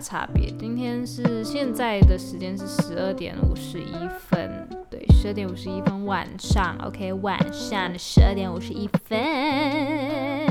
差别。今天是现在的时间是十二点五十一分，对，十二点五十一分晚上，OK，晚上的十二点五十一分。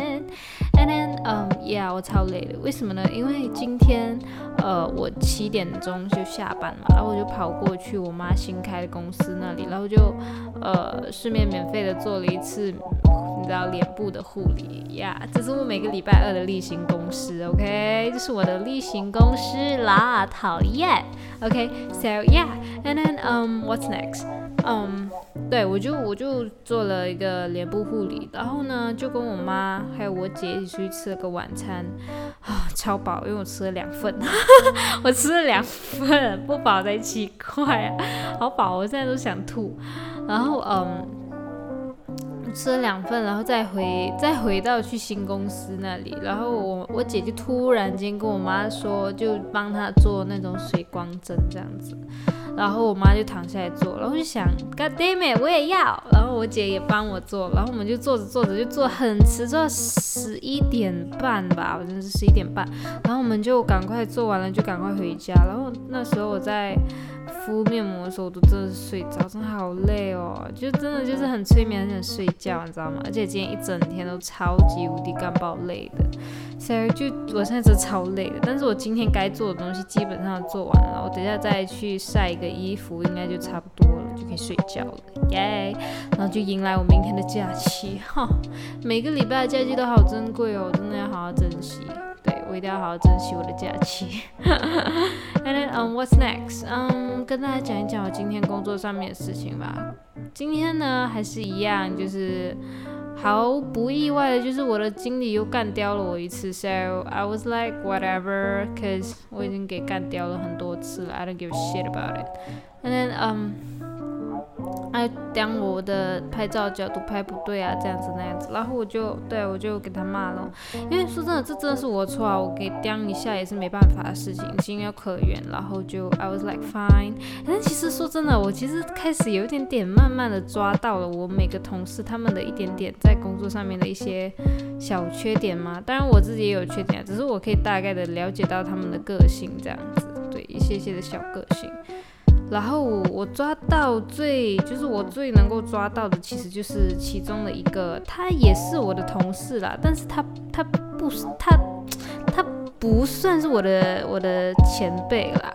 嗯，yeah，我超累的。为什么呢？因为今天，呃，我七点钟就下班嘛，然后我就跑过去我妈新开的公司那里，然后就，呃，顺便免费的做了一次，你知道脸部的护理呀。这是我每个礼拜二的例行公事，OK，这是我的例行公事啦，讨厌。OK，So yeah，and then um what's next？嗯，对我就我就做了一个脸部护理，然后呢就跟我妈还有我姐一起去吃了个晚餐，啊，超饱，因为我吃了两份，我吃了两份，不饱才奇怪啊，好饱，我现在都想吐。然后嗯，吃了两份，然后再回再回到去新公司那里，然后我我姐就突然间跟我妈说，就帮她做那种水光针这样子。然后我妈就躺下来做，然后就想，God damn it，我也要。然后我姐也帮我做，然后我们就做着做着就做很迟，做到十一点半吧，好像是十一点半。然后我们就赶快做完了，就赶快回家。然后那时候我在敷面膜的时候，我都真的是睡着，真的好累哦，就真的就是很催眠，很想睡觉，你知道吗？而且今天一整天都超级无敌干爆累的。所以就我现在真的超累的，但是我今天该做的东西基本上做完了，我等下再去晒一个衣服，应该就差不多了，就可以睡觉了，耶！然后就迎来我明天的假期，哈，每个礼拜的假期都好珍贵哦，真的要好好珍惜，对我一定要好好珍惜我的假期。And then, um, what's next? 嗯，跟大家讲一讲我今天工作上面的事情吧。今天呢，还是一样，就是。毫不意外的就是我的经理又干掉了我一次，so I was like whatever，cause 我已经给干掉了很多次了，I don't give a shit about it. It，and then um。哎，刁我的拍照角度拍不对啊，这样子那样子，然后我就对我就给他骂了，因为说真的，这真的是我错啊，我给刁一下也是没办法的事情，情有可原。然后就 I was like fine，但其实说真的，我其实开始有一点点慢慢的抓到了我每个同事他们的一点点在工作上面的一些小缺点嘛，当然我自己也有缺点，只是我可以大概的了解到他们的个性这样子，对一些些的小个性。然后我抓到最，就是我最能够抓到的，其实就是其中的一个，他也是我的同事啦，但是他他不是他他不算是我的我的前辈啦，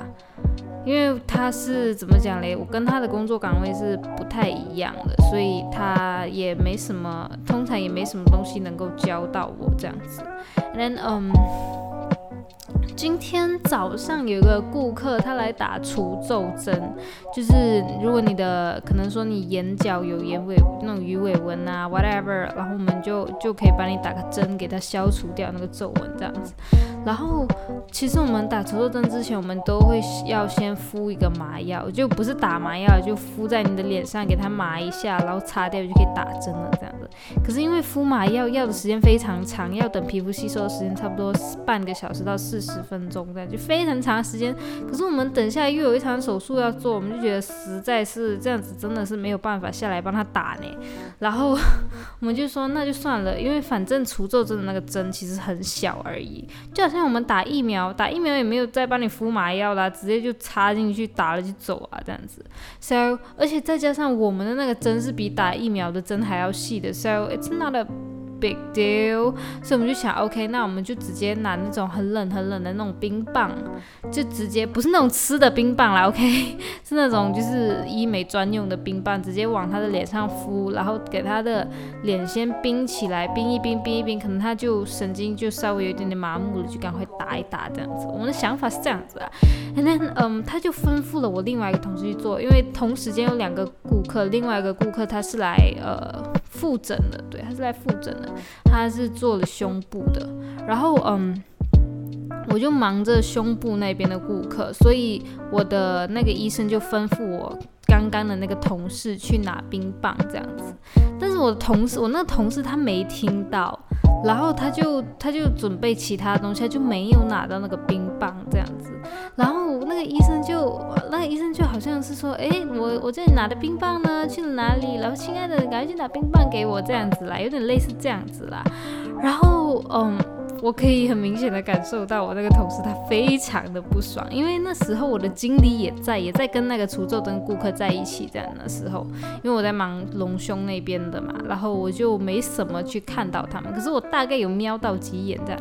因为他是怎么讲嘞？我跟他的工作岗位是不太一样的，所以他也没什么，通常也没什么东西能够教到我这样子。And then um. 今天早上有个顾客，他来打除皱针，就是如果你的可能说你眼角有眼尾那种鱼尾纹啊，whatever，然后我们就就可以帮你打个针，给它消除掉那个皱纹这样子。然后其实我们打除皱针之前，我们都会要先敷一个麻药，就不是打麻药，就敷在你的脸上，给它麻一下，然后擦掉就可以打针了这样子。可是因为敷麻药要的时间非常长，要等皮肤吸收的时间差不多半个小时到四十。分钟这样就非常长时间，可是我们等下又有一场手术要做，我们就觉得实在是这样子，真的是没有办法下来帮他打呢。然后我们就说那就算了，因为反正除皱针的那个针其实很小而已，就好像我们打疫苗，打疫苗也没有再帮你敷麻药啦，直接就插进去打了就走啊这样子。So 而且再加上我们的那个针是比打疫苗的针还要细的，So it's not a Big deal，所以我们就想，OK，那我们就直接拿那种很冷很冷的那种冰棒，就直接不是那种吃的冰棒啦，OK，是那种就是医美专用的冰棒，直接往他的脸上敷，然后给他的脸先冰起来，冰一冰，冰一冰，可能他就神经就稍微有一点点麻木了，就赶快打一打这样子。我们的想法是这样子啊，And then，嗯，他就吩咐了我另外一个同事去做，因为同时间有两个顾客，另外一个顾客他是来呃。复诊的，对，他是来复诊的，他是做了胸部的，然后嗯，我就忙着胸部那边的顾客，所以我的那个医生就吩咐我刚刚的那个同事去拿冰棒这样子，但是我的同事，我那个同事他没听到，然后他就他就准备其他东西，他就没有拿到那个冰棒这样子，然后那个医生就那个医生就好像是说，哎，我我这里拿的冰棒呢去了哪里？然后亲爱的，赶紧去拿冰棒给我这样子啦，有点类似这样子啦。然后嗯。我可以很明显的感受到我那个同事他非常的不爽，因为那时候我的经理也在，也在跟那个除皱灯顾客在一起这样的时候，因为我在忙隆胸那边的嘛，然后我就没什么去看到他们，可是我大概有瞄到几眼这样，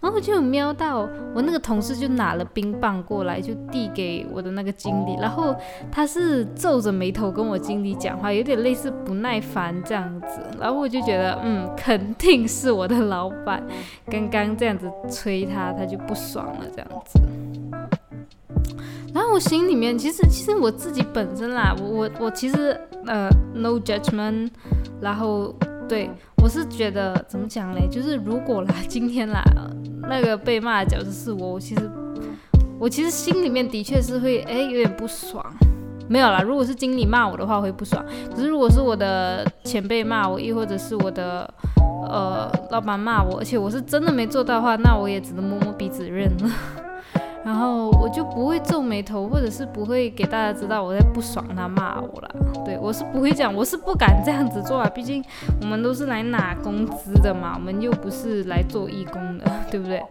然后就有瞄到我那个同事就拿了冰棒过来就递给我的那个经理，然后他是皱着眉头跟我经理讲话，有点类似不耐烦这样子，然后我就觉得嗯，肯定是我的老板刚刚。刚这样子催他，他就不爽了，这样子。然后我心里面，其实其实我自己本身啦，我我我其实呃，no judgment。然后对我是觉得怎么讲嘞？就是如果啦，今天啦，那个被骂的角色是我，我其实我其实心里面的确是会哎有点不爽。没有啦，如果是经理骂我的话，会不爽。可是如果是我的前辈骂我，亦或者是我的。呃，老板骂我，而且我是真的没做到的话，那我也只能摸摸鼻子认了。然后我就不会皱眉头，或者是不会给大家知道我在不爽他骂我了。对我是不会讲，我是不敢这样子做啊。毕竟我们都是来拿工资的嘛，我们又不是来做义工的，对不对？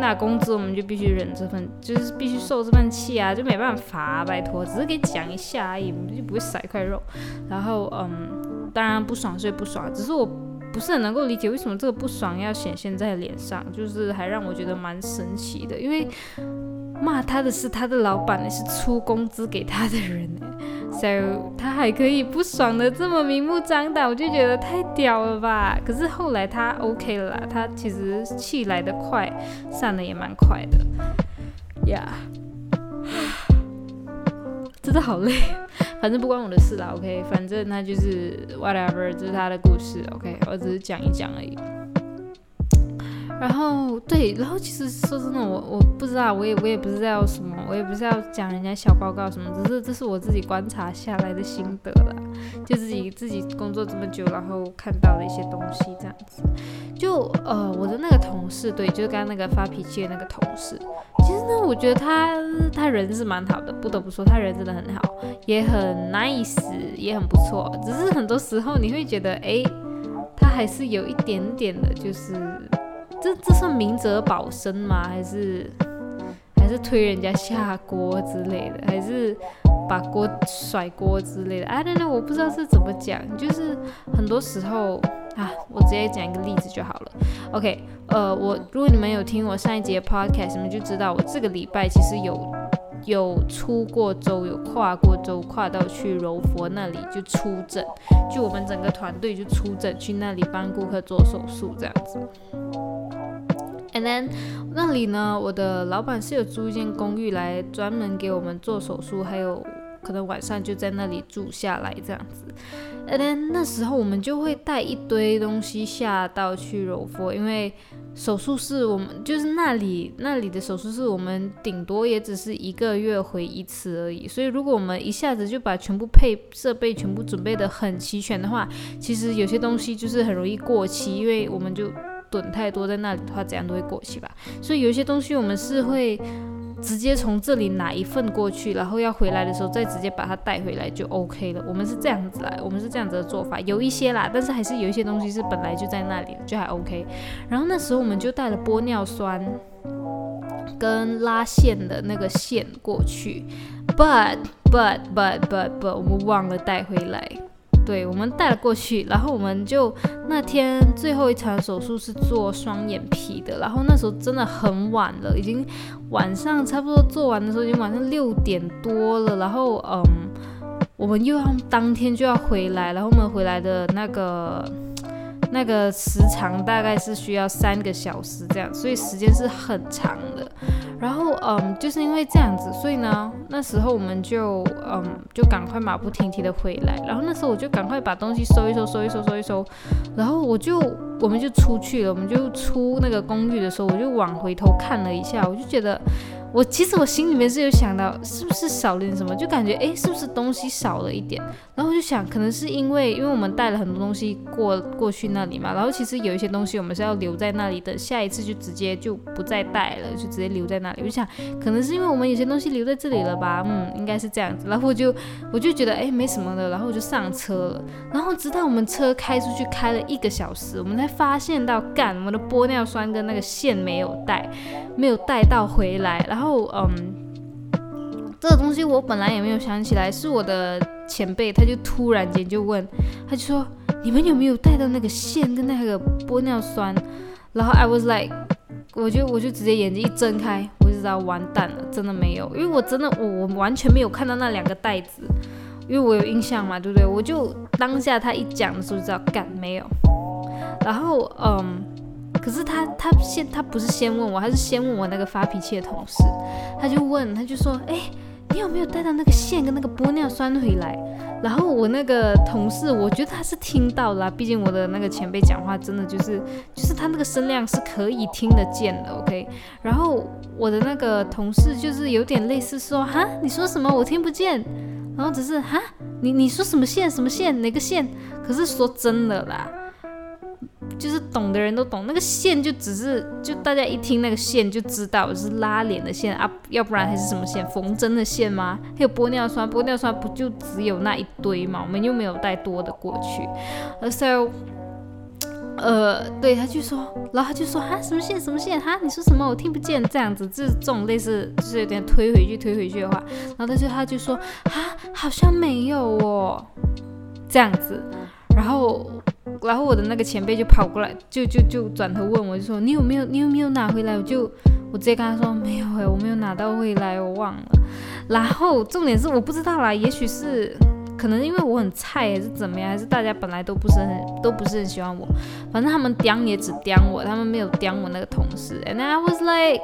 拿工资我们就必须忍这份，就是必须受这份气啊，就没办法，拜托，只是给讲一下而已，我们就不会甩块肉。然后嗯，当然不爽所以不爽，只是我。不是很能够理解为什么这个不爽要显现在脸上，就是还让我觉得蛮神奇的。因为骂他的是他的老板，是出工资给他的人，so 他还可以不爽的这么明目张胆，我就觉得太屌了吧。可是后来他 OK 了啦，他其实气来的快，散的也蛮快的，呀，真的好累。反正不关我的事啦，OK，反正他就是 whatever，这是他的故事，OK，我只是讲一讲而已。然后对，然后其实说真的，我我不知道，我也我也不知道什么，我也不是要讲人家小报告什么，只是这是我自己观察下来的心得啦，就自己自己工作这么久，然后看到的一些东西这样子。就呃，我的那个同事，对，就是刚刚那个发脾气的那个同事，其实呢，我觉得他他人是蛮好的，不得不说他人真的很好，也很 nice，也很不错。只是很多时候你会觉得，哎，他还是有一点点的，就是。这这算明哲保身吗？还是还是推人家下锅之类的？还是把锅甩锅之类的？I don't know，我不知道是怎么讲。就是很多时候啊，我直接讲一个例子就好了。OK，呃，我如果你们有听我上一节 podcast，你们就知道我这个礼拜其实有有出过州，有跨过州，跨到去柔佛那里就出诊，就我们整个团队就出诊去那里帮顾客做手术这样子。And then 那里呢，我的老板是有租一间公寓来专门给我们做手术，还有可能晚上就在那里住下来这样子。那时候我们就会带一堆东西下到去柔佛，因为手术室我们就是那里那里的手术室，我们顶多也只是一个月回一次而已。所以如果我们一下子就把全部配设备全部准备的很齐全的话，其实有些东西就是很容易过期，因为我们就。囤太多在那里的话，怎样都会过期吧。所以有些东西我们是会直接从这里拿一份过去，然后要回来的时候再直接把它带回来就 OK 了。我们是这样子来，我们是这样子的做法。有一些啦，但是还是有一些东西是本来就在那里，就还 OK。然后那时候我们就带了玻尿酸跟拉线的那个线过去，but but but but but 我们忘了带回来。对，我们带了过去，然后我们就那天最后一场手术是做双眼皮的，然后那时候真的很晚了，已经晚上差不多做完的时候已经晚上六点多了，然后嗯，我们又要当天就要回来，然后我们回来的那个。那个时长大概是需要三个小时这样，所以时间是很长的。然后，嗯，就是因为这样子，所以呢，那时候我们就，嗯，就赶快马不停蹄的回来。然后那时候我就赶快把东西收一收，收一收，收一收。然后我就，我们就出去了。我们就出那个公寓的时候，我就往回头看了一下，我就觉得。我其实我心里面是有想到，是不是少了点什么，就感觉诶，是不是东西少了一点？然后我就想，可能是因为因为我们带了很多东西过过去那里嘛，然后其实有一些东西我们是要留在那里，等下一次就直接就不再带了，就直接留在那里。我就想，可能是因为我们有些东西留在这里了吧？嗯，应该是这样子。然后我就我就觉得诶，没什么的，然后我就上车了。然后直到我们车开出去开了一个小时，我们才发现到，干，我们的玻尿酸跟那个线没有带，没有带到回来。然后然后嗯。这个东西我本来也没有想起来，是我的前辈，他就突然间就问，他就说你们有没有带到那个线跟那个玻尿酸？然后 I was like，我就我就直接眼睛一睁开，我就知道完蛋了，真的没有，因为我真的我我完全没有看到那两个袋子，因为我有印象嘛，对不对？我就当下他一讲的时候就知道干没有，然后嗯，可是他他先他不是先问我，他是先问我那个发脾气的同事，他就问他就说哎。你有没有带到那个线跟那个玻尿酸回来？然后我那个同事，我觉得他是听到了，毕竟我的那个前辈讲话真的就是，就是他那个声量是可以听得见的，OK。然后我的那个同事就是有点类似说，哈，你说什么我听不见，然后只是哈，你你说什么线什么线哪个线？可是说真的啦。就是懂的人都懂，那个线就只是，就大家一听那个线就知道是拉脸的线啊，要不然还是什么线？缝针的线吗？还有玻尿酸，玻尿酸不就只有那一堆吗？我们又没有带多的过去。，so，呃，对，他就说，然后他就说哈，什么线什么线哈？你说什么？我听不见。这样子，就是这种类似，就是有点推回去推回去的话，然后他就他就说哈，好像没有哦，这样子，然后。然后我的那个前辈就跑过来，就就就转头问我，就说你有没有你有没有拿回来？我就我直接跟他说没有哎，我没有拿到回来，我忘了。然后重点是我不知道啦，也许是可能因为我很菜还是怎么样，还是大家本来都不是很都不是很喜欢我，反正他们刁也只刁我，他们没有刁我那个同事。And I was like,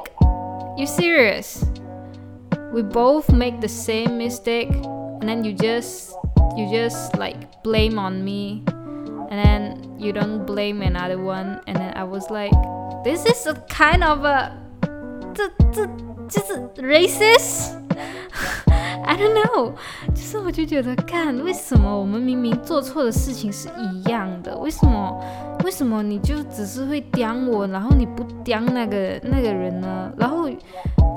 you serious? We both make the same mistake, and then you just you just like blame on me. And then you don't blame another one and then I was like this is a kind of a 这这就是 racist I don't know，就是我就觉得，看为什么我们明明做错的事情是一样的，为什么为什么你就只是会刁我，然后你不刁那个那个人呢？然后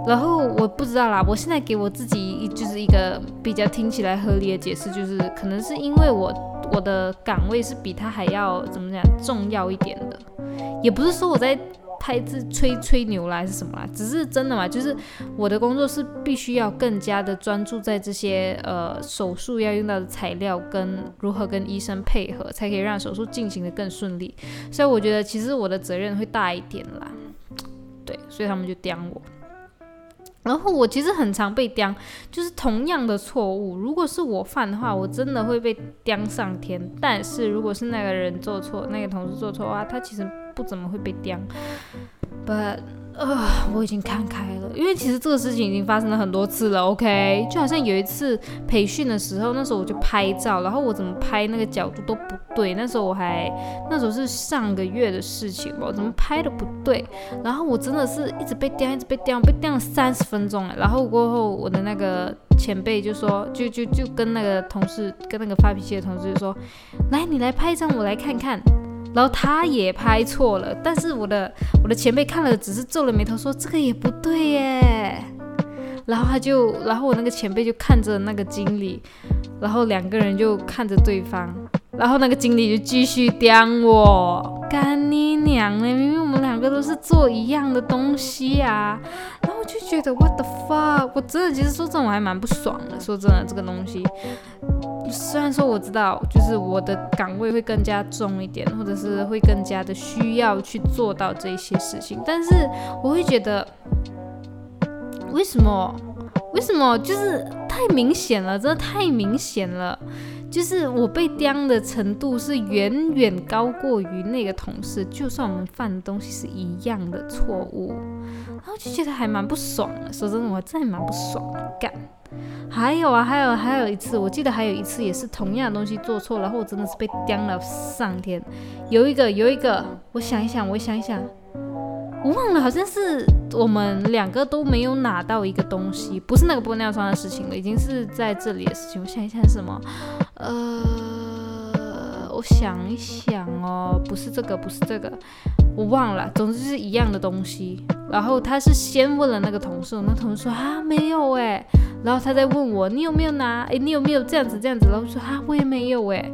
然后我不知道啦，我现在给我自己就是一个比较听起来合理的解释，就是可能是因为我。我的岗位是比他还要怎么讲重要一点的，也不是说我在拍自吹吹牛啦，还是什么啦，只是真的嘛，就是我的工作是必须要更加的专注在这些呃手术要用到的材料跟如何跟医生配合，才可以让手术进行的更顺利。所以我觉得其实我的责任会大一点啦，对，所以他们就刁我。然后我其实很常被刁，就是同样的错误，如果是我犯的话，我真的会被刁上天。但是如果是那个人做错，那个同事做错的话，他其实不怎么会被刁。But 啊，我已经看开了，因为其实这个事情已经发生了很多次了。OK，就好像有一次培训的时候，那时候我就拍照，然后我怎么拍那个角度都不对。那时候我还，那时候是上个月的事情吧，怎么拍的不对，然后我真的是一直被刁，一直被刁，被刁了三十分钟了。然后过后我的那个前辈就说，就就就跟那个同事，跟那个发脾气的同事就说，来，你来拍一张，我来看看。然后他也拍错了，但是我的我的前辈看了，只是皱了眉头说这个也不对耶。然后他就，然后我那个前辈就看着那个经理，然后两个人就看着对方，然后那个经理就继续刁我，干你娘嘞！明明我们两个都是做一样的东西啊。然后就觉得 what the fuck，我真的其实说这种还蛮不爽的。说真的，这个东西。虽然说我知道，就是我的岗位会更加重一点，或者是会更加的需要去做到这些事情，但是我会觉得，为什么？为什么？就是太明显了，真的太明显了。就是我被刁的程度是远远高过于那个同事，就算我们犯的东西是一样的错误，然后就觉得还蛮不爽的。说真的，我真的蛮不爽的，干。还有啊，还有还有一次，我记得还有一次也是同样的东西做错，然后我真的是被刁了上天。有一个有一个，我想一想，我想一想，我忘了，好像是我们两个都没有拿到一个东西，不是那个玻尿酸的事情了，已经是在这里的事情。我想一想是什么，呃，我想一想哦，不是这个，不是这个，我忘了。总之是一样的东西。然后他是先问了那个同事，那同事说啊没有哎，然后他再问我你有没有拿？哎，你有没有这样子这样子？然后说啊我也没有哎。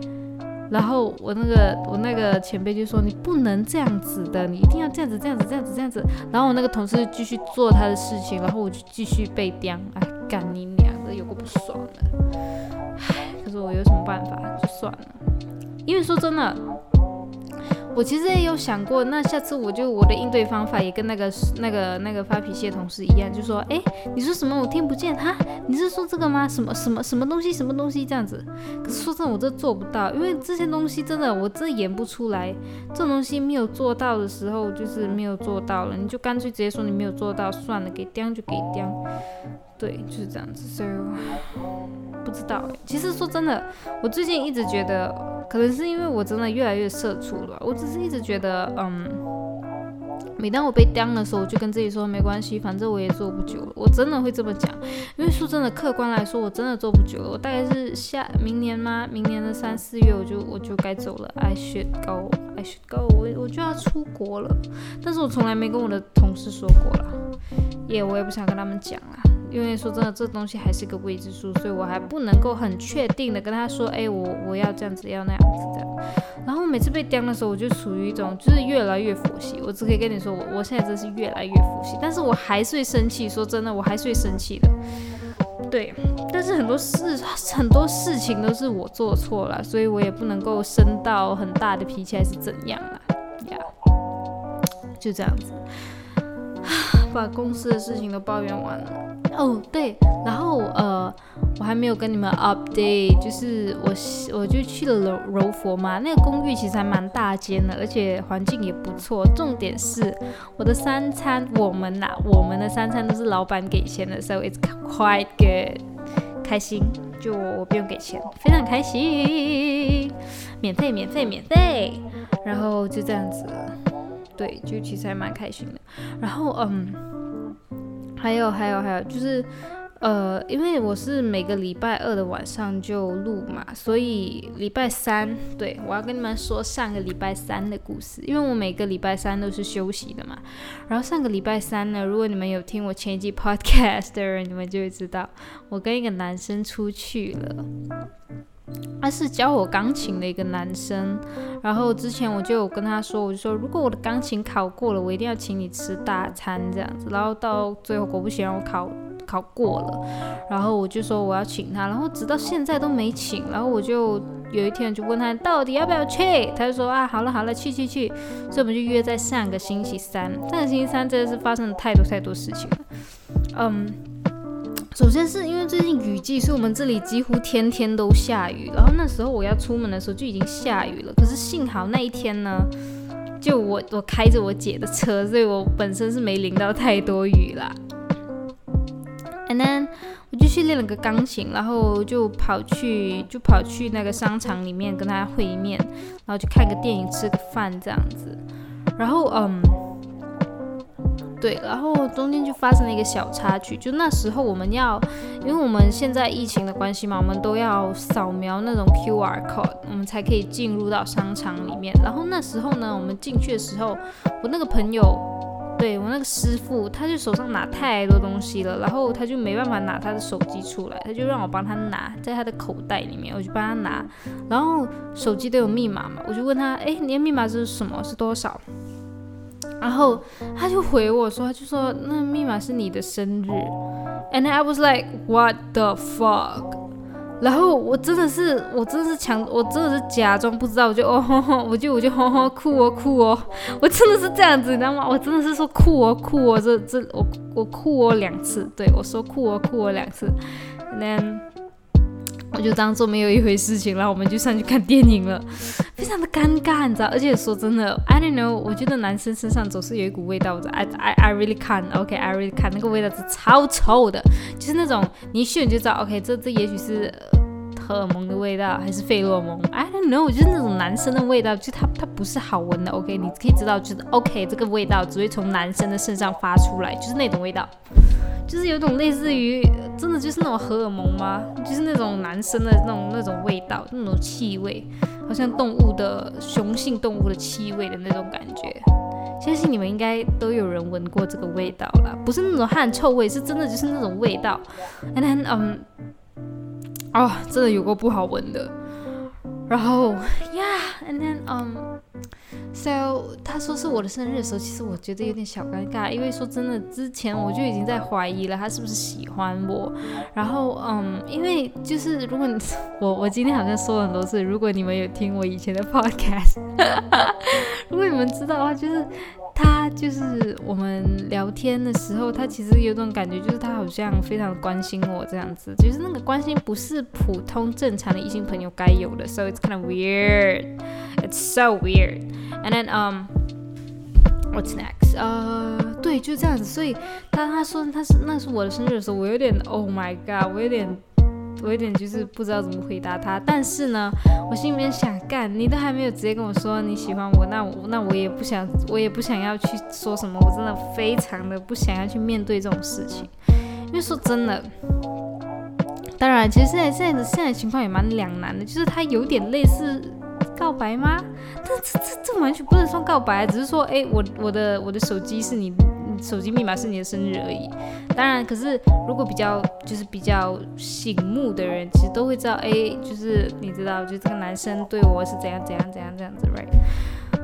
然后我那个我那个前辈就说你不能这样子的，你一定要这样子这样子这样子这样子。然后我那个同事继续做他的事情，然后我就继续被刁，哎，干你娘的，有个不爽的。唉，可是我有什么办法？就算了，因为说真的。我其实也有想过，那下次我就我的应对方法也跟那个那个那个发脾气的同事一样，就说，哎，你说什么我听不见哈？你是说这个吗？什么什么什么东西什么东西这样子？可是说真的，我这做不到，因为这些东西真的我真演不出来。这种东西没有做到的时候，就是没有做到了，你就干脆直接说你没有做到算了，给刁就给刁。对，就是这样子。所以不知道，其实说真的，我最近一直觉得。可能是因为我真的越来越社畜了，我只是一直觉得，嗯，每当我被刁的时候，我就跟自己说没关系，反正我也做不久了。我真的会这么讲，因为说真的，客观来说，我真的做不久了。我大概是下明年吗？明年的三四月，我就我就该走了。I should go, I should go，我我就要出国了。但是我从来没跟我的同事说过啦，也我也不想跟他们讲啦。因为说真的，这东西还是个未知数，所以我还不能够很确定的跟他说，哎，我我要这样子，要那样子的。然后每次被刁的时候，我就处于一种就是越来越佛系。我只可以跟你说，我我现在真是越来越佛系，但是我还是会生气。说真的，我还是会生气的。对，但是很多事很多事情都是我做错了，所以我也不能够生到很大的脾气还是怎样啊？呀，就这样子，把公司的事情都抱怨完了。哦，对，然后呃，我还没有跟你们 update，就是我我就去了柔柔佛嘛，那个公寓其实还蛮大间的，而且环境也不错。重点是我的三餐，我们呐，我们的三餐都是老板给钱的，so it's quite good，开心，就我不用给钱，非常开心，免费免费免费，然后就这样子，对，就其实还蛮开心的，然后嗯。还有还有还有，就是，呃，因为我是每个礼拜二的晚上就录嘛，所以礼拜三，对我要跟你们说上个礼拜三的故事，因为我每个礼拜三都是休息的嘛。然后上个礼拜三呢，如果你们有听我前一季 podcast 的人，你们就会知道，我跟一个男生出去了。他是教我钢琴的一个男生，然后之前我就有跟他说，我就说如果我的钢琴考过了，我一定要请你吃大餐这样子。然后到最后果不其然我考考过了，然后我就说我要请他，然后直到现在都没请。然后我就有一天就问他到底要不要去，他就说啊好了好了去去去。所以我们就约在上个星期三，上个星期三真的是发生了太多太多事情了，嗯。首先是因为最近雨季，所以我们这里几乎天天都下雨。然后那时候我要出门的时候就已经下雨了，可是幸好那一天呢，就我我开着我姐的车，所以我本身是没淋到太多雨啦。And then 我就去练了个钢琴，然后就跑去就跑去那个商场里面跟他会面，然后去看个电影，吃个饭这样子。然后嗯。对，然后中间就发生了一个小插曲，就那时候我们要，因为我们现在疫情的关系嘛，我们都要扫描那种 QR code，我们才可以进入到商场里面。然后那时候呢，我们进去的时候，我那个朋友，对我那个师傅，他就手上拿太多东西了，然后他就没办法拿他的手机出来，他就让我帮他拿，在他的口袋里面，我就帮他拿。然后手机都有密码嘛，我就问他，哎，你的密码是什么？是多少？然后他就回我说，他就说那密码是你的生日，and I was like what the fuck，然后我真的是我真的是强，我真的是假装不知道，我就哦吼吼，我就我就吼吼酷哦酷哦，我真的是这样子，你知道吗？我真的是说酷哦酷哦，这这我我酷哦两次，对我说酷哦酷哦两次，then。我就当做没有一回事情，然后我们就上去看电影了，非常的尴尬，你知道？而且说真的，I don't know，我觉得男生身上总是有一股味道，我 I I I really can't，OK，I really can't，那个味道是超臭的，就是那种你一嗅你就知道，OK，这这也许是荷尔蒙的味道，还是费洛蒙？I don't know，就是那种男生的味道，就它它不是好闻的。OK，你可以知道，就是 OK，这个味道只会从男生的身上发出来，就是那种味道，就是有种类似于真的就是那种荷尔蒙吗？就是那种男生的那种那种味道，那种气味，好像动物的雄性动物的气味的那种感觉。相信你们应该都有人闻过这个味道了，不是那种汗臭味，是真的就是那种味道。And then，嗯，哦，真的有过不好闻的。然后，Yeah，and then，嗯。So，他说是我的生日的时候，其实我觉得有点小尴尬，因为说真的，之前我就已经在怀疑了他是不是喜欢我。然后，嗯，因为就是如果你我我今天好像说了很多次，如果你们有听我以前的 Podcast，如果你们知道的话，就是他就是我们聊天的时候，他其实有种感觉，就是他好像非常关心我这样子，就是那个关心不是普通正常的异性朋友该有的，So it's kind of weird. It's so weird. And then um, what's next? 呃，对，就这样子。所以他他说他是那是我的生日的时候，我有点 Oh my God，我有点我有点就是不知道怎么回答他。但是呢，我心里面想干，你都还没有直接跟我说你喜欢我，那我那我也不想我也不想要去说什么，我真的非常的不想要去面对这种事情。因为说真的，当然，其实现在现在的现在情况也蛮两难的，就是他有点类似。告白吗？但这这这完全不能算告白，只是说，哎，我我的我的手机是你手机密码是你的生日而已。当然，可是如果比较就是比较醒目的人，其实都会知道，哎，就是你知道，就这个男生对我是怎样怎样怎样这样子，right？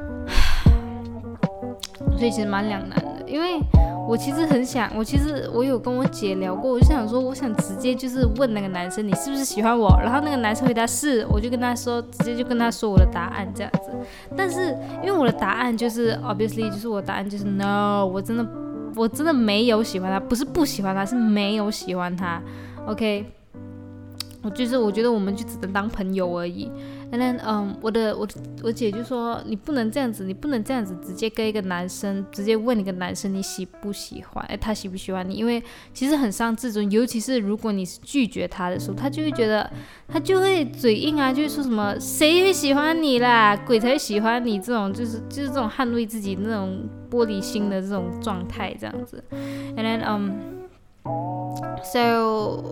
所以其实蛮两难的，因为。我其实很想，我其实我有跟我姐聊过，我就想说，我想直接就是问那个男生，你是不是喜欢我？然后那个男生回答是，我就跟他说，直接就跟他说我的答案这样子。但是因为我的答案就是 obviously 就是我答案就是 no，我真的我真的没有喜欢他，不是不喜欢他，是没有喜欢他。OK，我就是我觉得我们就只能当朋友而已。然后，嗯，我的我我姐就说，你不能这样子，你不能这样子直接跟一个男生直接问一个男生你喜不喜欢，哎，他喜不喜欢你？因为其实很伤自尊，尤其是如果你是拒绝他的时候，他就会觉得他就会嘴硬啊，就会说什么谁会喜欢你啦，鬼才喜欢你这种，就是就是这种捍卫自己那种玻璃心的这种状态这样子。And then, um, so.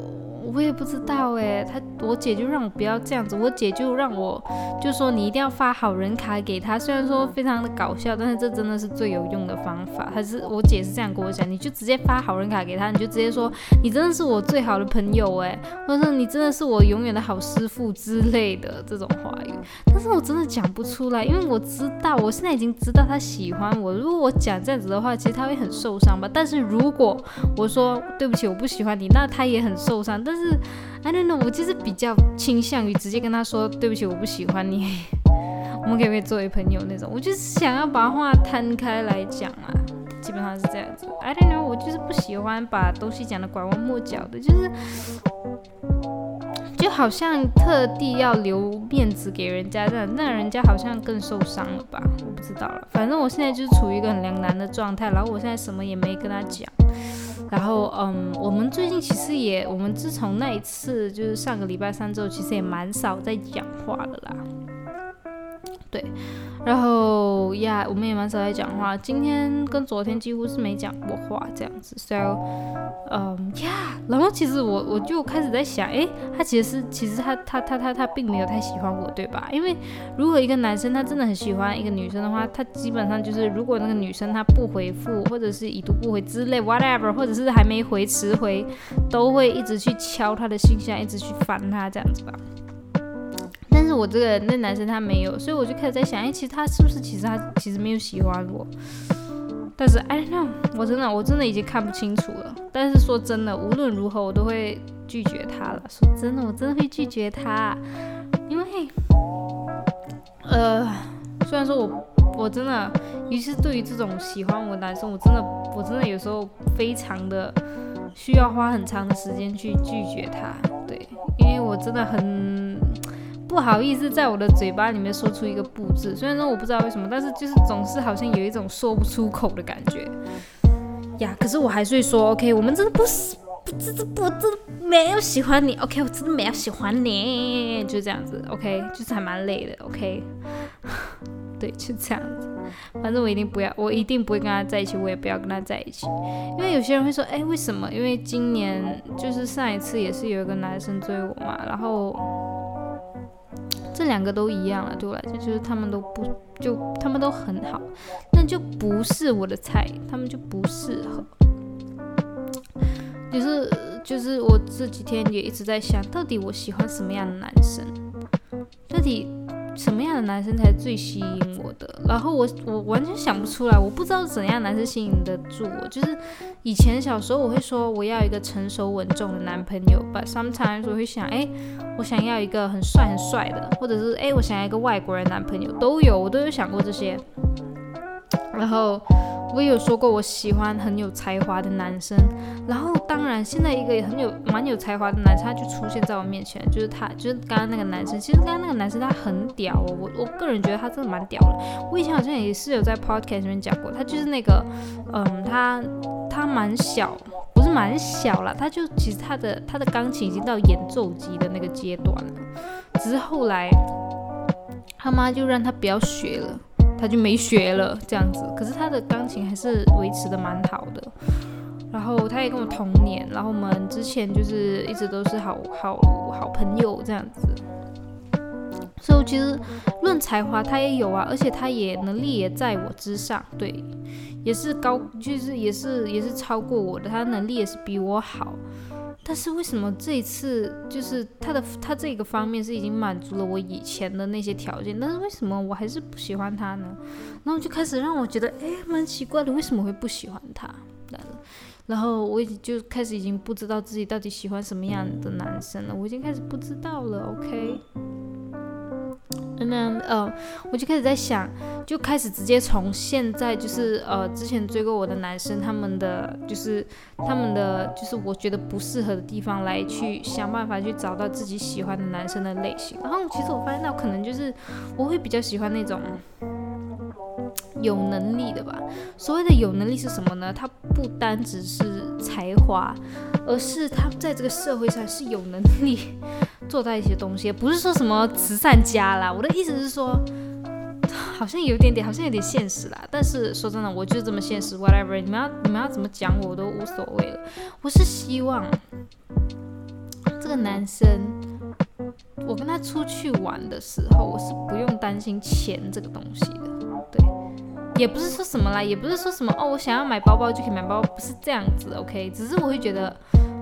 我也不知道哎，他我姐就让我不要这样子，我姐就让我就说你一定要发好人卡给他，虽然说非常的搞笑，但是这真的是最有用的方法。还是我姐是这样跟我讲，你就直接发好人卡给他，你就直接说你真的是我最好的朋友哎，或者说你真的是我永远的好师傅之类的这种话语。但是我真的讲不出来，因为我知道我现在已经知道他喜欢我。如果我讲这样子的话，其实他会很受伤吧。但是如果我说对不起，我不喜欢你，那他也很受伤。但是，I don't know，我就是比较倾向于直接跟他说对不起，我不喜欢你，我们可不可以作为朋友那种？我就是想要把话摊开来讲啊，基本上是这样子。I don't know，我就是不喜欢把东西讲的拐弯抹角的，就是好像特地要留面子给人家，这样那人家好像更受伤了吧？我不知道了，反正我现在就是处于一个很两难的状态，然后我现在什么也没跟他讲。然后，嗯，我们最近其实也，我们自从那一次就是上个礼拜三之后，其实也蛮少在讲话的啦。对，然后呀，我们也蛮少在讲话。今天跟昨天几乎是没讲过话，这样子。So，嗯呀，然后其实我我就开始在想，诶，他其实是其实他他他他他并没有太喜欢我，对吧？因为如果一个男生他真的很喜欢一个女生的话，他基本上就是如果那个女生他不回复，或者是已读不回之类，whatever，或者是还没回迟回，都会一直去敲他的信箱，一直去烦他这样子吧。但是我这个那男生他没有，所以我就开始在想，哎，其实他是不是其实他其实没有喜欢我？但是 I don't know，我真的我真的已经看不清楚了。但是说真的，无论如何我都会拒绝他了。说真的，我真的会拒绝他，因为呃，虽然说我我真的，尤其是对于这种喜欢我的男生，我真的我真的有时候非常的需要花很长的时间去拒绝他。对，因为我真的很。不好意思，在我的嘴巴里面说出一个不字，虽然说我不知道为什么，但是就是总是好像有一种说不出口的感觉呀。可是我还是会说，OK，我们真的不是不，这这我真的没有喜欢你，OK，我真的没有喜欢你，就这样子，OK，就是还蛮累的，OK，对，就这样子。反正我一定不要，我一定不会跟他在一起，我也不要跟他在一起。因为有些人会说，哎，为什么？因为今年就是上一次也是有一个男生追我嘛，然后这两个都一样了，对我来讲，就是他们都不就他们都很好，那就不是我的菜，他们就不适合。就是就是我这几天也一直在想，到底我喜欢什么样的男生？到底？什么样的男生才最吸引我的？然后我我完全想不出来，我不知道怎样男生吸引得住我。就是以前小时候我会说我要一个成熟稳重的男朋友，but sometimes 我会想，哎，我想要一个很帅很帅的，或者是哎，我想要一个外国人男朋友，都有，我都有想过这些。然后。我也有说过，我喜欢很有才华的男生。然后，当然，现在一个很有蛮有才华的男生，他就出现在我面前，就是他，就是刚刚那个男生。其实刚刚那个男生他很屌哦，我我个人觉得他真的蛮屌的。我以前好像也是有在 podcast 里面讲过，他就是那个，嗯，他他蛮小，不是蛮小了，他就其实他的他的钢琴已经到演奏级的那个阶段了，只是后来他妈就让他不要学了。他就没学了这样子，可是他的钢琴还是维持的蛮好的。然后他也跟我同年，然后我们之前就是一直都是好好好朋友这样子。所以其实论才华他也有啊，而且他也能力也在我之上，对，也是高，就是也是也是超过我的，他能力也是比我好。但是为什么这一次就是他的他这个方面是已经满足了我以前的那些条件，但是为什么我还是不喜欢他呢？然后就开始让我觉得，哎，蛮奇怪的，为什么会不喜欢他？然后我已经就开始已经不知道自己到底喜欢什么样的男生了，我已经开始不知道了，OK。那呃，我就开始在想，就开始直接从现在就是呃，之前追过我的男生，他们的就是他们的就是我觉得不适合的地方来去想办法去找到自己喜欢的男生的类型。然后其实我发现到可能就是我会比较喜欢那种有能力的吧。所谓的有能力是什么呢？他不单只是才华，而是他在这个社会上是有能力。做到一些东西，不是说什么慈善家啦。我的意思是说，好像有点点，好像有点现实啦。但是说真的，我就这么现实，whatever。你们要你们要怎么讲我都无所谓了。我是希望这个男生，我跟他出去玩的时候，我是不用担心钱这个东西的。对，也不是说什么啦，也不是说什么哦，我想要买包包就可以买包包，不是这样子。OK，只是我会觉得。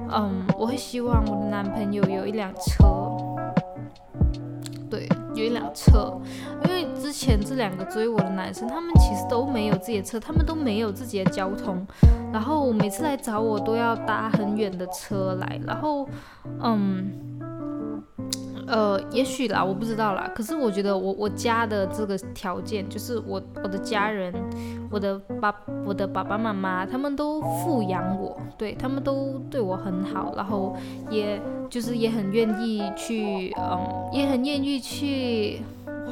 嗯，我会希望我的男朋友有一辆车，对，有一辆车，因为之前这两个追我的男生，他们其实都没有自己的车，他们都没有自己的交通，然后每次来找我都要搭很远的车来，然后，嗯。呃，也许啦，我不知道啦。可是我觉得我我家的这个条件，就是我我的家人，我的爸我的爸爸妈妈，他们都富养我，对他们都对我很好，然后也就是也很愿意去，嗯，也很愿意去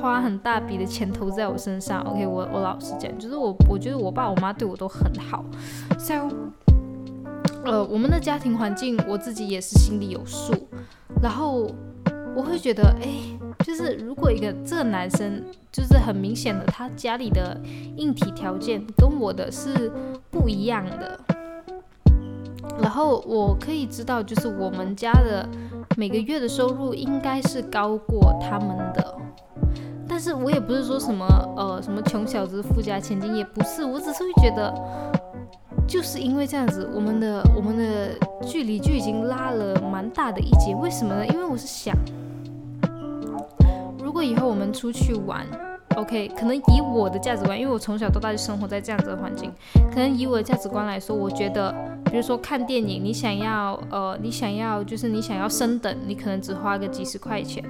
花很大笔的钱投在我身上。OK，我我老实讲，就是我我觉得我爸我妈对我都很好。So，呃，我们的家庭环境我自己也是心里有数，然后。我会觉得，哎，就是如果一个这个男生，就是很明显的，他家里的硬体条件跟我的是不一样的，然后我可以知道，就是我们家的每个月的收入应该是高过他们的，但是我也不是说什么，呃，什么穷小子富家千金，也不是，我只是会觉得，就是因为这样子，我们的我们的距离就已经拉了蛮大的一截，为什么呢？因为我是想。如果以后我们出去玩，OK，可能以我的价值观，因为我从小到大就生活在这样子的环境，可能以我的价值观来说，我觉得，比如说看电影，你想要，呃，你想要，就是你想要升等，你可能只花个几十块钱，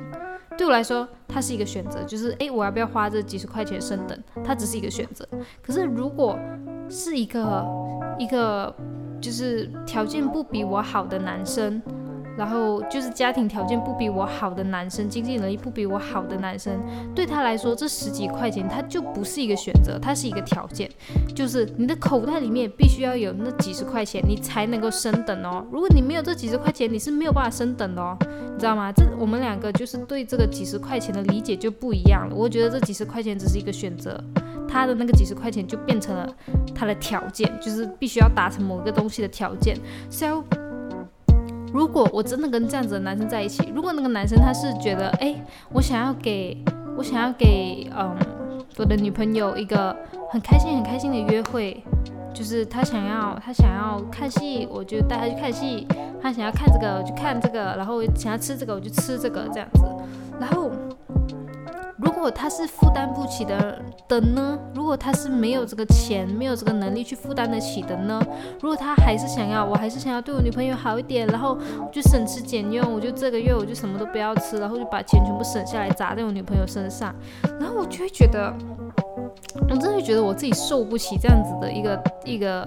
对我来说，它是一个选择，就是，诶，我要不要花这几十块钱升等，它只是一个选择。可是如果是一个一个就是条件不比我好的男生，然后就是家庭条件不比我好的男生，经济能力不比我好的男生，对他来说，这十几块钱他就不是一个选择，他是一个条件，就是你的口袋里面必须要有那几十块钱，你才能够升等哦。如果你没有这几十块钱，你是没有办法升等的哦，你知道吗？这我们两个就是对这个几十块钱的理解就不一样了。我觉得这几十块钱只是一个选择，他的那个几十块钱就变成了他的条件，就是必须要达成某一个东西的条件。So 如果我真的跟这样子的男生在一起，如果那个男生他是觉得，哎，我想要给我想要给，嗯，我的女朋友一个很开心很开心的约会，就是他想要他想要看戏，我就带他去看戏；他想要看这个，我就看这个；然后想要吃这个，我就吃这个，这样子，然后。如果他是负担不起的的呢？如果他是没有这个钱，没有这个能力去负担得起的呢？如果他还是想要，我还是想要对我女朋友好一点，然后就省吃俭用，我就这个月我就什么都不要吃，然后就把钱全部省下来砸在我女朋友身上，然后我就会觉得，我真的觉得我自己受不起这样子的一个一个，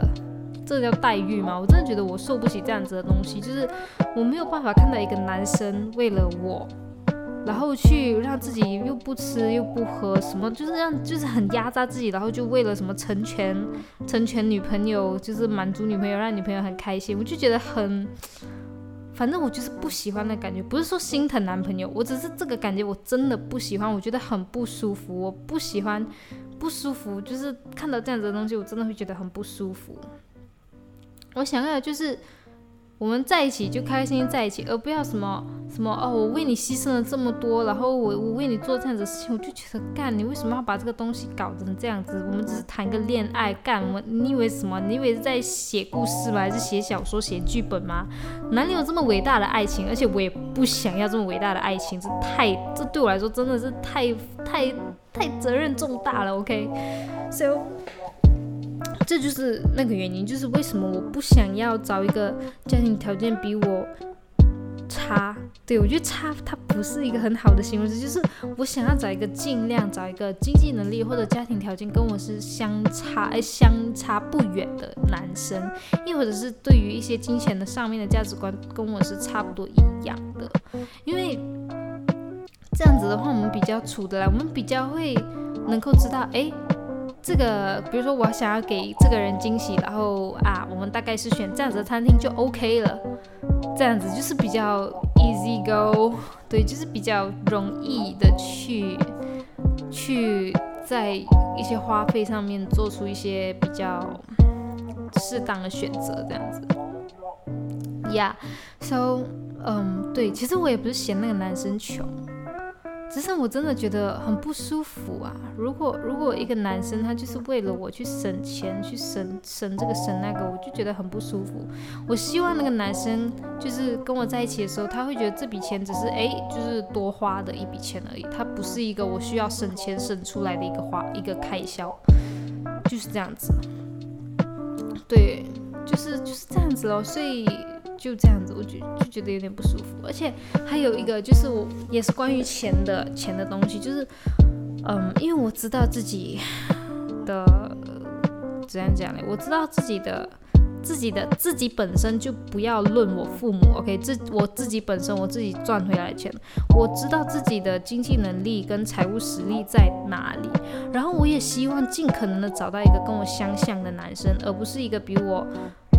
这叫待遇吗？我真的觉得我受不起这样子的东西，就是我没有办法看到一个男生为了我。然后去让自己又不吃又不喝，什么就是让就是很压榨自己，然后就为了什么成全成全女朋友，就是满足女朋友，让女朋友很开心，我就觉得很，反正我就是不喜欢的感觉，不是说心疼男朋友，我只是这个感觉我真的不喜欢，我觉得很不舒服，我不喜欢不舒服，就是看到这样子的东西，我真的会觉得很不舒服。我想要的就是。我们在一起就开心在一起，而不要什么什么哦，我为你牺牲了这么多，然后我我为你做这样子的事情，我就觉得干，你为什么要把这个东西搞成这样子？我们只是谈个恋爱，干我你以为什么？你以为是在写故事吗？还是写小说、写剧本吗？哪里有这么伟大的爱情？而且我也不想要这么伟大的爱情，这太这对我来说真的是太太太责任重大了。OK，so。这就是那个原因，就是为什么我不想要找一个家庭条件比我差。对我觉得差，它不是一个很好的形容词，就是我想要找一个尽量找一个经济能力或者家庭条件跟我是相差哎相差不远的男生，又或者是对于一些金钱的上面的价值观跟我是差不多一样的。因为这样子的话，我们比较处得来，我们比较会能够知道，哎。这个，比如说我想要给这个人惊喜，然后啊，我们大概是选这样子的餐厅就 OK 了，这样子就是比较 easy go，对，就是比较容易的去去在一些花费上面做出一些比较适当的选择，这样子。Yeah，so，嗯，对，其实我也不是嫌那个男生穷。只是我真的觉得很不舒服啊！如果如果一个男生他就是为了我去省钱，去省省这个省那个，我就觉得很不舒服。我希望那个男生就是跟我在一起的时候，他会觉得这笔钱只是哎，就是多花的一笔钱而已，他不是一个我需要省钱省出来的一个花一个开销，就是这样子。对，就是就是这样子咯，所以。就这样子，我就就觉得有点不舒服，而且还有一个就是我也是关于钱的钱的东西，就是嗯，因为我知道自己的怎样讲呢？我知道自己的自己的自己本身就不要论我父母，OK？自我自己本身我自己赚回来的钱，我知道自己的经济能力跟财务实力在哪里，然后我也希望尽可能的找到一个跟我相像的男生，而不是一个比我。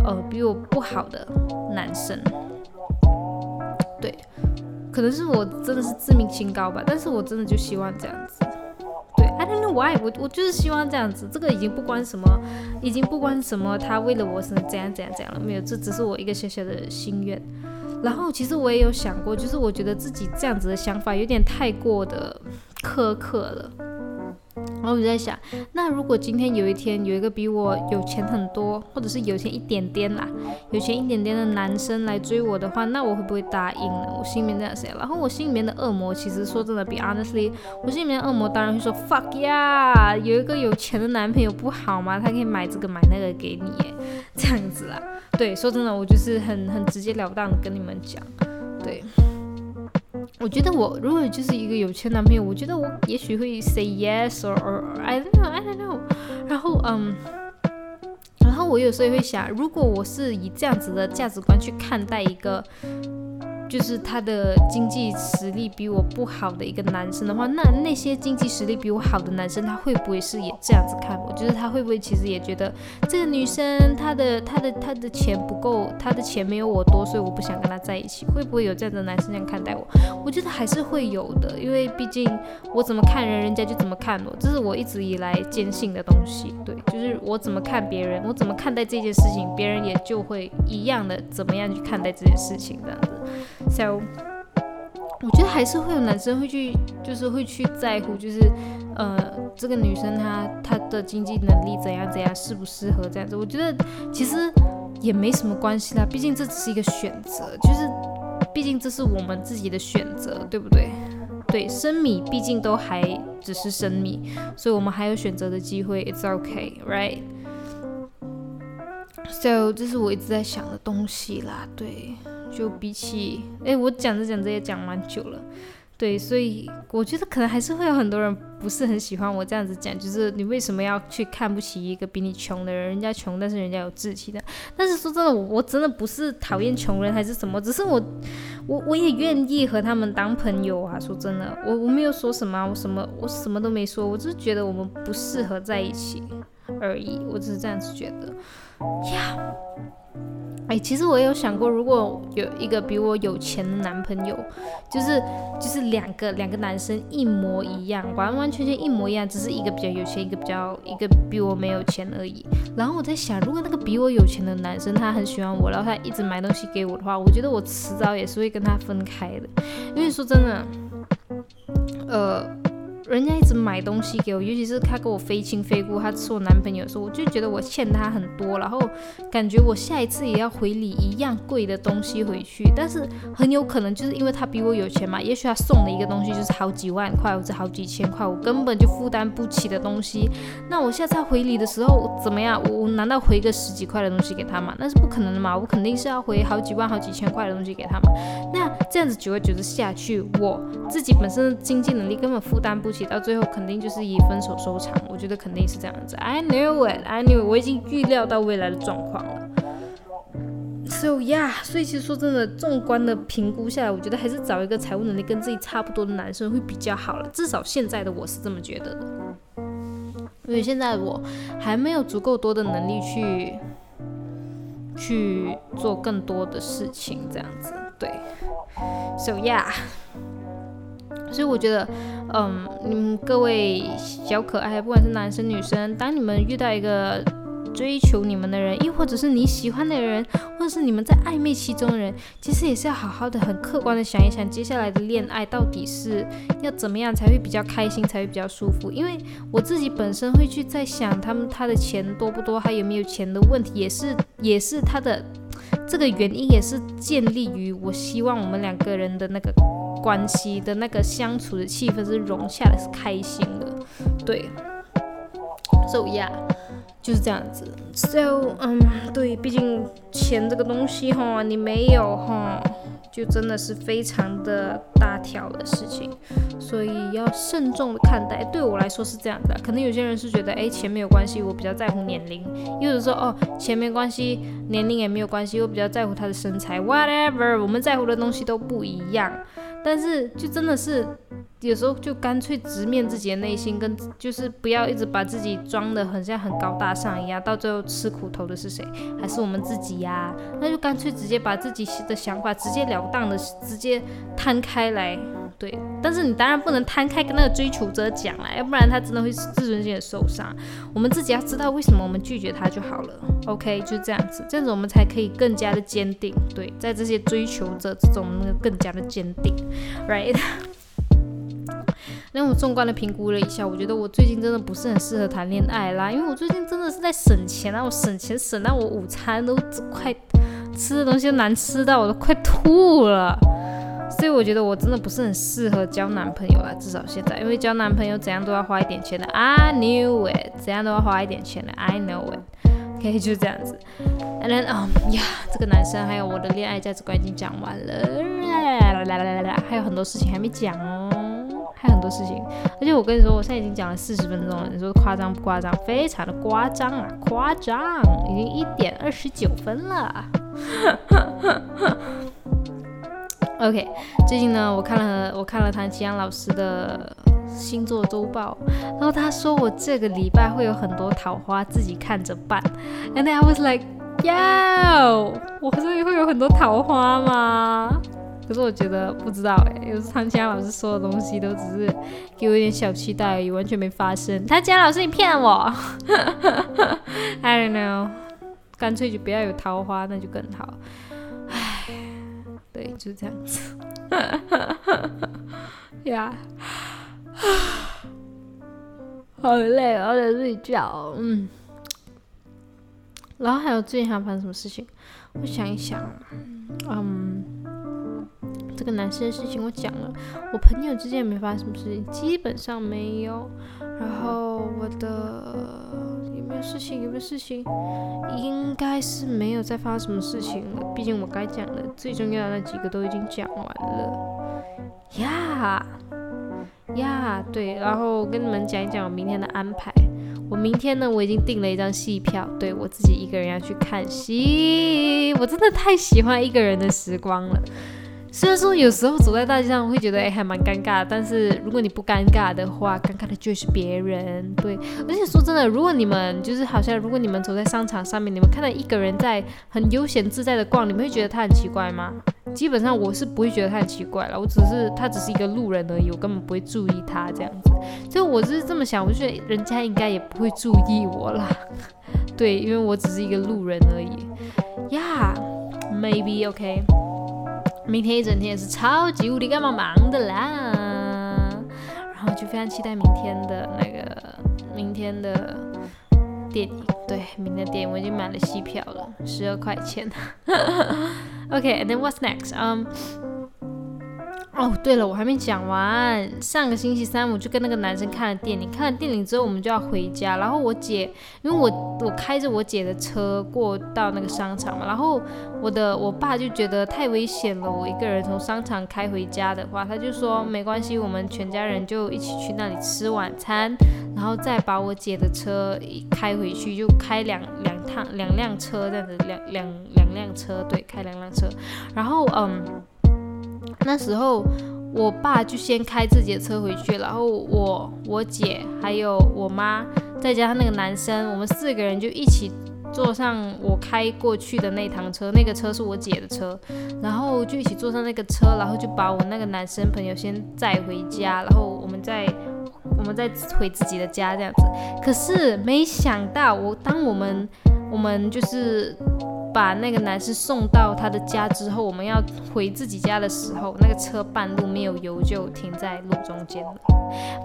呃，比我不好的男生，对，可能是我真的是自命清高吧，但是我真的就希望这样子，我我我就是希望这样子，这个已经不关什么，已经不关什么，他为了我是怎样怎样怎样了，没有，这只是我一个小小的心愿。然后其实我也有想过，就是我觉得自己这样子的想法有点太过的苛刻了。然后我就在想，那如果今天有一天有一个比我有钱很多，或者是有钱一点点啦，有钱一点点的男生来追我的话，那我会不会答应呢？我心里面这样想。然后我心里面的恶魔，其实说真的，比 honestly，我心里面的恶魔当然会说 fuck yeah，有一个有钱的男朋友不好吗？他可以买这个买那个给你，这样子啦。对，说真的，我就是很很直截了当的跟你们讲，对。我觉得我如果就是一个有钱男朋友，我觉得我也许会 say yes or or I don't know I don't know。然后嗯，然后我有时候也会想，如果我是以这样子的价值观去看待一个就是他的经济实力比我不好的一个男生的话，那那些经济实力比我好的男生，他会不会是也这样子看我？就是他会不会其实也觉得这个女生她的她的她的钱不够，她的钱没有我多，所以我不想跟她在一起？会不会有这样的男生这样看待我？我觉得还是会有的，因为毕竟我怎么看人，人家就怎么看我，这是我一直以来坚信的东西。对，就是我怎么看别人，我怎么看待这件事情，别人也就会一样的怎么样去看待这件事情，这样子。So，我觉得还是会有男生会去，就是会去在乎，就是呃，这个女生她她的经济能力怎样怎样，适不适合这样子。我觉得其实也没什么关系啦，毕竟这只是一个选择，就是毕竟这是我们自己的选择，对不对？对，生米毕竟都还只是生米，所以我们还有选择的机会。It's okay, right? So，这是我一直在想的东西啦，对。就比起，哎，我讲着讲着也讲蛮久了，对，所以我觉得可能还是会有很多人不是很喜欢我这样子讲，就是你为什么要去看不起一个比你穷的人？人家穷，但是人家有志气的。但是说真的，我我真的不是讨厌穷人还是什么，只是我我我也愿意和他们当朋友啊。说真的，我我没有说什么，我什么我什么都没说，我只是觉得我们不适合在一起而已，我只是这样子觉得呀。哎，其实我有想过，如果有一个比我有钱的男朋友，就是就是两个两个男生一模一样，完完全全一模一样，只是一个比较有钱，一个比较一个比我没有钱而已。然后我在想，如果那个比我有钱的男生他很喜欢我，然后他一直买东西给我的话，我觉得我迟早也是会跟他分开的。因为说真的，呃。人家一直买东西给我，尤其是他跟我非亲非故，他是我男朋友的时候，我就觉得我欠他很多，然后感觉我下一次也要回礼一样贵的东西回去。但是很有可能就是因为他比我有钱嘛，也许他送的一个东西就是好几万块或者好几千块，我根本就负担不起的东西。那我下次回礼的时候怎么样？我难道回个十几块的东西给他吗？那是不可能的嘛，我肯定是要回好几万、好几千块的东西给他嘛。那这样子久而久之下去，我自己本身的经济能力根本负担不起。到最后肯定就是以分手收场，我觉得肯定是这样子。I knew it, I knew，我已经预料到未来的状况了。So yeah，所以其实说真的，纵观的评估下来，我觉得还是找一个财务能力跟自己差不多的男生会比较好了。至少现在的我是这么觉得的，因为现在我还没有足够多的能力去去做更多的事情，这样子。对，So yeah。所以我觉得，嗯，你们各位小可爱，不管是男生女生，当你们遇到一个追求你们的人，亦或者是你喜欢的人，或者是你们在暧昧期中的人，其实也是要好好的、很客观的想一想，接下来的恋爱到底是要怎么样才会比较开心，才会比较舒服。因为我自己本身会去在想，他们他的钱多不多，还有没有钱的问题，也是也是他的这个原因，也是建立于我希望我们两个人的那个。关系的那个相处的气氛是融洽的，是开心的，对。So yeah，就是这样子。So，嗯，对，毕竟钱这个东西哈，你没有哈，就真的是非常的大条的事情，所以要慎重的看待。对我来说是这样的，可能有些人是觉得，哎，钱没有关系，我比较在乎年龄；，又有的说，哦，钱没关系，年龄也没有关系，我比较在乎他的身材。Whatever，我们在乎的东西都不一样。但是就真的是有时候就干脆直面自己的内心，跟就是不要一直把自己装的很像很高大上一样，到最后吃苦头的是谁？还是我们自己呀？那就干脆直接把自己的想法直截了当的直接摊开来，对。但是你当然不能摊开跟那个追求者讲了，要不然他真的会自尊心也受伤。我们自己要知道为什么我们拒绝他就好了。OK，就这样子，这样子我们才可以更加的坚定。对，在这些追求者之中，那个更加的坚定。Right，那我纵观的评估了一下，我觉得我最近真的不是很适合谈恋爱啦，因为我最近真的是在省钱啊，我省钱省到我午餐都快吃的东西都难吃到我都快吐了，所以我觉得我真的不是很适合交男朋友啦，至少现在，因为交男朋友怎样都要花一点钱的，I knew it，怎样都要花一点钱的，I know it，OK，就这样子。And then，哦呀，这个男生还有我的恋爱价值观已经讲完了，来来来来来，还有很多事情还没讲哦，还有很多事情，而且我跟你说，我现在已经讲了四十分钟了，你说夸张不夸张？非常的夸张啊，夸张，已经一点二十九分了。OK，最近呢，我看了我看了唐奇阳老师的星座周报，然后他说我这个礼拜会有很多桃花，自己看着办。And I was like, yo，我这里会有很多桃花吗？可是我觉得不知道哎，有时唐奇阳老师说的东西都只是给我一点小期待而已，完全没发生。唐奇阳老师，你骗我！I don't know，干脆就不要有桃花，那就更好。对，就是这样子。呀，好累，我得睡觉。嗯，然后还有最近还发生什么事情？我想一想。嗯，这男生的事情我讲了，我朋友之间也没发生什么事情，基本上没有。然后我的。有没有事情？有没有事情？应该是没有再发生什么事情了。毕竟我该讲的最重要的那几个都已经讲完了。呀呀，对，然后跟你们讲一讲我明天的安排。我明天呢，我已经订了一张戏票，对我自己一个人要去看戏。我真的太喜欢一个人的时光了。虽然说有时候走在大街上会觉得哎还蛮尴尬，但是如果你不尴尬的话，尴尬的就是别人。对，而且说真的，如果你们就是好像如果你们走在商场上面，你们看到一个人在很悠闲自在的逛，你们会觉得他很奇怪吗？基本上我是不会觉得他很奇怪了，我只是他只是一个路人而已，我根本不会注意他这样子。所以我是这么想，我就觉得人家应该也不会注意我啦。对，因为我只是一个路人而已。Yeah，maybe OK。明天一整天也是超级无敌干嘛忙的啦，然后就非常期待明天的那个明天的电影，对，明天的电影我已经买了戏票了，十二块钱。OK，and then what's next？嗯。哦，对了，我还没讲完。上个星期三，我就跟那个男生看了电影。看了电影之后，我们就要回家。然后我姐，因为我我开着我姐的车过到那个商场嘛。然后我的我爸就觉得太危险了，我一个人从商场开回家的话，他就说没关系，我们全家人就一起去那里吃晚餐，然后再把我姐的车开回去，就开两两趟两辆车这样子，两两两辆车，对，开两辆车。然后嗯。那时候，我爸就先开自己的车回去，然后我、我姐还有我妈，再加上那个男生，我们四个人就一起坐上我开过去的那趟车。那个车是我姐的车，然后就一起坐上那个车，然后就把我那个男生朋友先载回家，然后我们再我们再回自己的家这样子。可是没想到，我当我们我们就是。把那个男士送到他的家之后，我们要回自己家的时候，那个车半路没有油，就停在路中间了，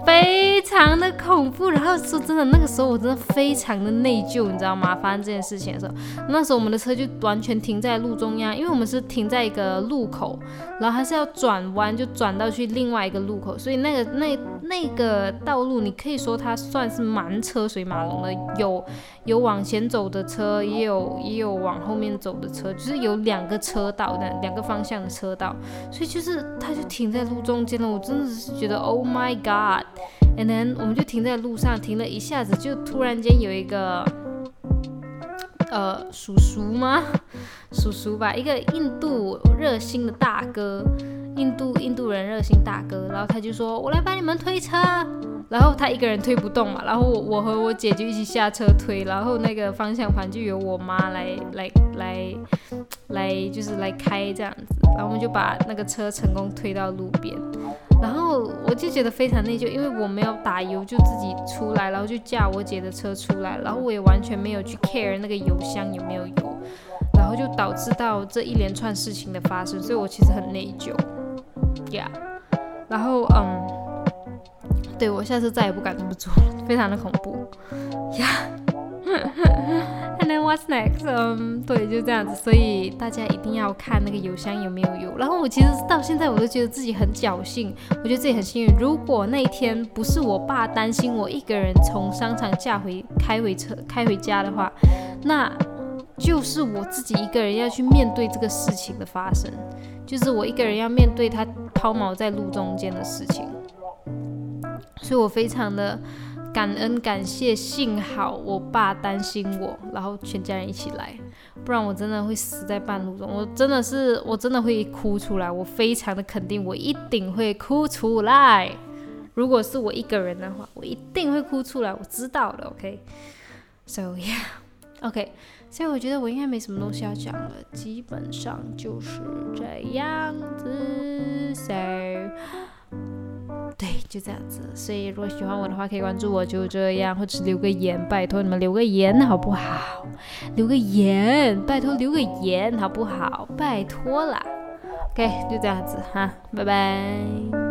非常的恐怖。然后说真的，那个时候我真的非常的内疚，你知道吗？发生这件事情的时候，那时候我们的车就完全停在路中央，因为我们是停在一个路口，然后还是要转弯，就转到去另外一个路口，所以那个那那个道路，你可以说它算是蛮车水马龙的，有有往前走的车，也有也有往后。后面走的车就是有两个车道的两个方向的车道，所以就是他就停在路中间了。我真的是觉得 Oh my God！And then 我们就停在路上，停了一下子，就突然间有一个呃叔叔吗？叔叔吧，一个印度热心的大哥，印度印度人热心大哥，然后他就说：“我来帮你们推车。”然后他一个人推不动嘛，然后我我和我姐就一起下车推，然后那个方向盘就由我妈来来来来就是来开这样子，然后我们就把那个车成功推到路边，然后我就觉得非常内疚，因为我没有打油就自己出来，然后就驾我姐的车出来，然后我也完全没有去 care 那个油箱有没有油，然后就导致到这一连串事情的发生，所以我其实很内疚，yeah，然后嗯。对我下次再也不敢这么做了，非常的恐怖呀。And then what's next？嗯，对，就这样子。所以大家一定要看那个邮箱有没有油。然后我其实到现在我都觉得自己很侥幸，我觉得自己很幸运。如果那一天不是我爸担心我一个人从商场驾回开回车开回家的话，那就是我自己一个人要去面对这个事情的发生，就是我一个人要面对他抛锚在路中间的事情。所以我非常的感恩感谢，幸好我爸担心我，然后全家人一起来，不然我真的会死在半路中。我真的是，我真的会哭出来。我非常的肯定，我一定会哭出来。如果是我一个人的话，我一定会哭出来。我知道的，OK？So yeah，OK。所以我觉得我应该没什么东西要讲了，基本上就是这样子。So，对，就这样子。所以如果喜欢我的话，可以关注我，就这样，或者留个言，拜托你们留个言好不好？留个言，拜托留个言好不好？拜托啦。OK，就这样子哈，拜拜。